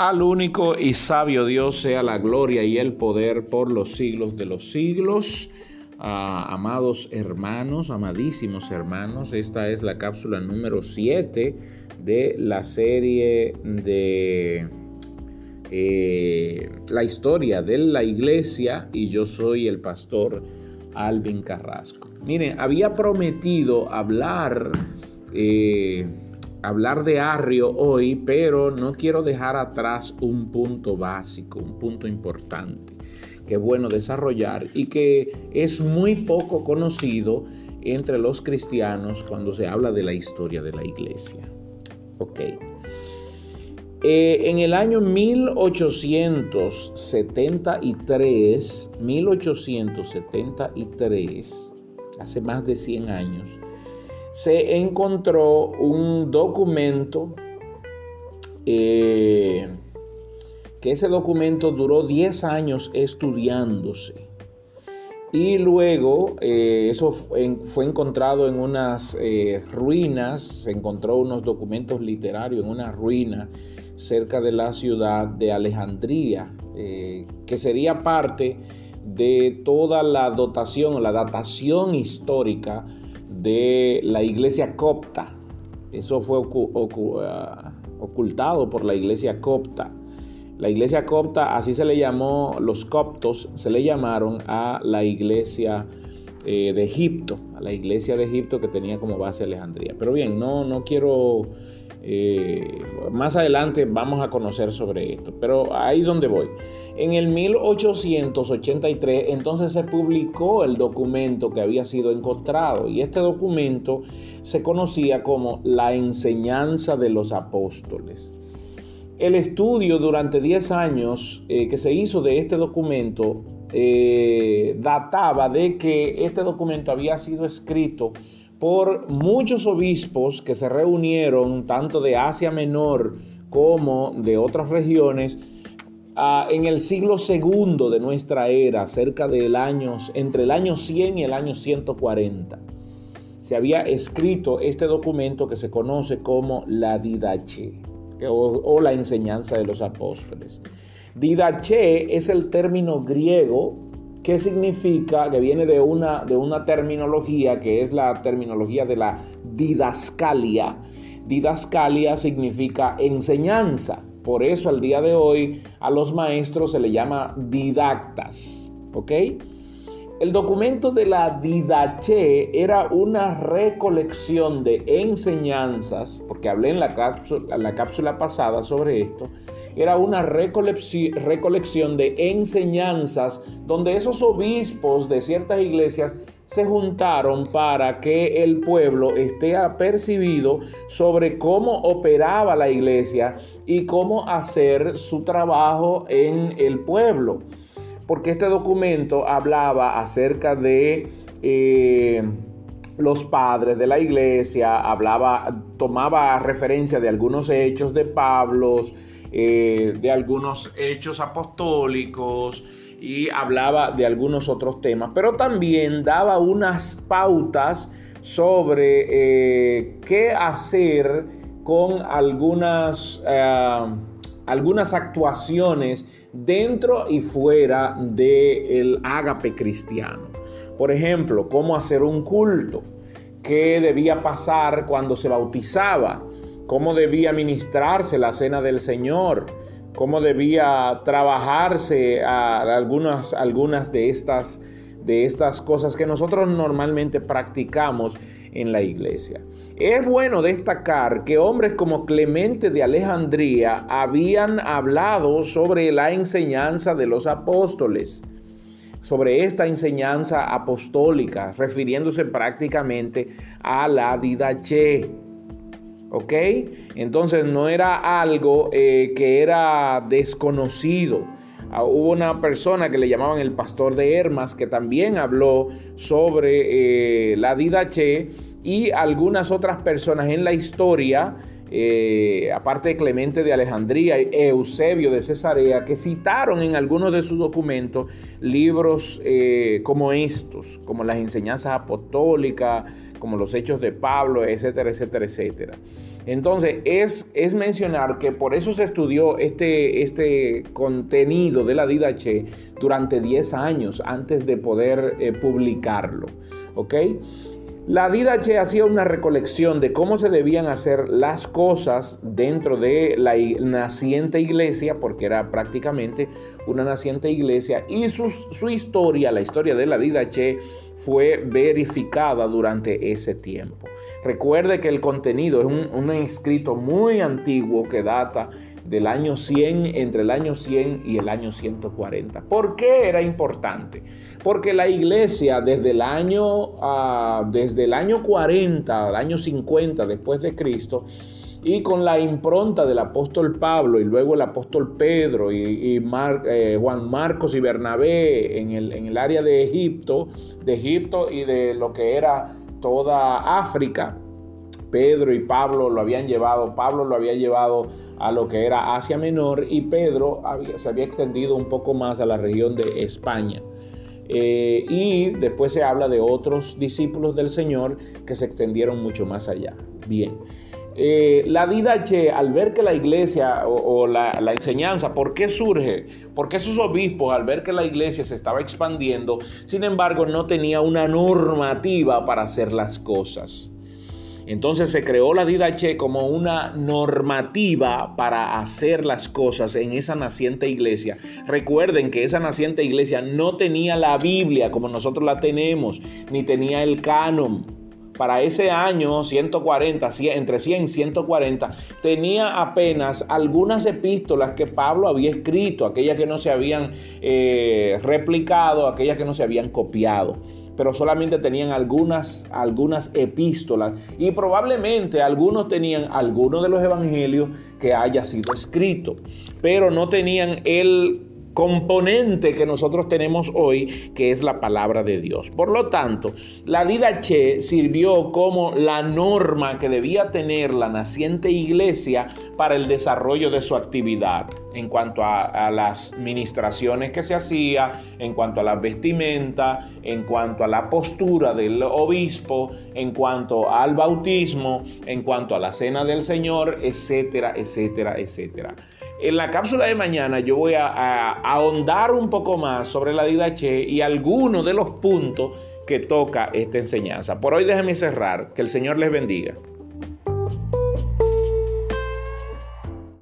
Al único y sabio Dios sea la gloria y el poder por los siglos de los siglos. Ah, amados hermanos, amadísimos hermanos, esta es la cápsula número 7 de la serie de eh, la historia de la iglesia y yo soy el pastor Alvin Carrasco. Miren, había prometido hablar... Eh, hablar de Arrio hoy, pero no quiero dejar atrás un punto básico, un punto importante que es bueno desarrollar y que es muy poco conocido entre los cristianos cuando se habla de la historia de la iglesia. Ok. Eh, en el año 1873, 1873, hace más de 100 años, se encontró un documento eh, que ese documento duró 10 años estudiándose. Y luego eh, eso fue encontrado en unas eh, ruinas, se encontró unos documentos literarios en una ruina cerca de la ciudad de Alejandría, que sería parte de toda la dotación, la datación histórica de la iglesia copta. Eso fue ah, ocultado por la iglesia copta. La iglesia copta, así se le llamó, los coptos se le llamaron a la iglesia eh, de Egipto, a la iglesia de Egipto que tenía como base Alejandría. Pero bien, no, no quiero eh, más adelante vamos a conocer sobre esto, pero ahí es donde voy. En el 1883 entonces se publicó el documento que había sido encontrado y este documento se conocía como la enseñanza de los apóstoles. El estudio durante 10 años eh, que se hizo de este documento eh, databa de que este documento había sido escrito por muchos obispos que se reunieron tanto de Asia Menor como de otras regiones ah, en el siglo segundo de nuestra era, cerca del año, entre el año 100 y el año 140. Se había escrito este documento que se conoce como la Didache o, o la enseñanza de los apóstoles. Didache es el término griego ¿Qué significa? Que viene de una, de una terminología que es la terminología de la didascalia. Didascalia significa enseñanza. Por eso al día de hoy a los maestros se le llama didactas. ¿Ok? El documento de la Didache era una recolección de enseñanzas, porque hablé en la cápsula, en la cápsula pasada sobre esto, era una recolección de enseñanzas donde esos obispos de ciertas iglesias se juntaron para que el pueblo esté apercibido sobre cómo operaba la iglesia y cómo hacer su trabajo en el pueblo. Porque este documento hablaba acerca de... Eh, los padres de la iglesia, hablaba, tomaba referencia de algunos hechos de Pablo, eh, de algunos hechos apostólicos y hablaba de algunos otros temas, pero también daba unas pautas sobre eh, qué hacer con algunas, eh, algunas actuaciones dentro y fuera del ágape cristiano. Por ejemplo, cómo hacer un culto, qué debía pasar cuando se bautizaba, cómo debía ministrarse la cena del Señor, cómo debía trabajarse algunas, de, estas, de estas cosas que nosotros normalmente practicamos en la iglesia. Es bueno destacar que hombres como Clemente de Alejandría habían hablado sobre la enseñanza de los apóstoles, sobre esta enseñanza apostólica, refiriéndose prácticamente a la didache ¿Ok? Entonces no era algo eh, que era desconocido. Ah, hubo una persona que le llamaban el pastor de Hermas que también habló sobre eh, la Didache y algunas otras personas en la historia eh, aparte de Clemente de Alejandría Eusebio de Cesarea, que citaron en algunos de sus documentos libros eh, como estos, como las enseñanzas apostólicas, como los hechos de Pablo, etcétera, etcétera, etcétera. Entonces, es, es mencionar que por eso se estudió este, este contenido de la Didache durante 10 años antes de poder eh, publicarlo. ¿Ok? La Didache hacía una recolección de cómo se debían hacer las cosas dentro de la naciente iglesia, porque era prácticamente una naciente iglesia, y su, historia, la historia de la Didache, fue verificada durante ese tiempo. Recuerde que el contenido es un, un escrito muy antiguo que data del año 100, entre el año 100 y el año 140. ¿Por qué era importante? Porque la iglesia desde el año, ah, desde el año 40 al año 50 después de Cristo, y con la impronta del apóstol Pablo y luego el apóstol Pedro y, eh, Juan Marcos y Bernabé en el, en el área de Egipto, de Egipto y de lo que era toda África, Pedro y Pablo lo habían llevado, Pablo lo había llevado a lo que era Asia Menor y Pedro se había extendido un poco más a la región de España. Eh, y después se habla de otros discípulos del Señor que se extendieron mucho más allá. Bien. Eh, la vida che, al ver que la iglesia o, la, la, enseñanza, ¿por qué surge? Porque sus obispos, al ver que la iglesia se estaba expandiendo, sin embargo, no tenía una normativa para hacer las cosas. Entonces se creó la Didache como una normativa para hacer las cosas en esa naciente iglesia. Recuerden que esa naciente iglesia no tenía la Biblia como nosotros la tenemos, ni tenía el canon para ese año 140, entre 100 y 140, tenía apenas algunas epístolas que Pablo había escrito, aquellas que no se habían eh, replicado, aquellas que no se habían copiado pero solamente tenían algunas, algunas epístolas. Y probablemente algunos tenían algunos de los evangelios que haya sido escrito, pero no tenían el componente que nosotros tenemos hoy, que es la palabra de Dios. Por lo tanto, la Che sirvió como la norma que debía tener la naciente iglesia para el desarrollo de su actividad en cuanto a, las ministraciones que se hacía, en cuanto a la vestimenta, en cuanto a la postura del obispo, en cuanto al bautismo, en cuanto a la cena del Señor, etcétera, etcétera, etcétera. En la cápsula de mañana yo voy a, ahondar un poco más sobre la Didache y algunos de los puntos que toca esta enseñanza. Por hoy déjenme cerrar. Que el Señor les bendiga.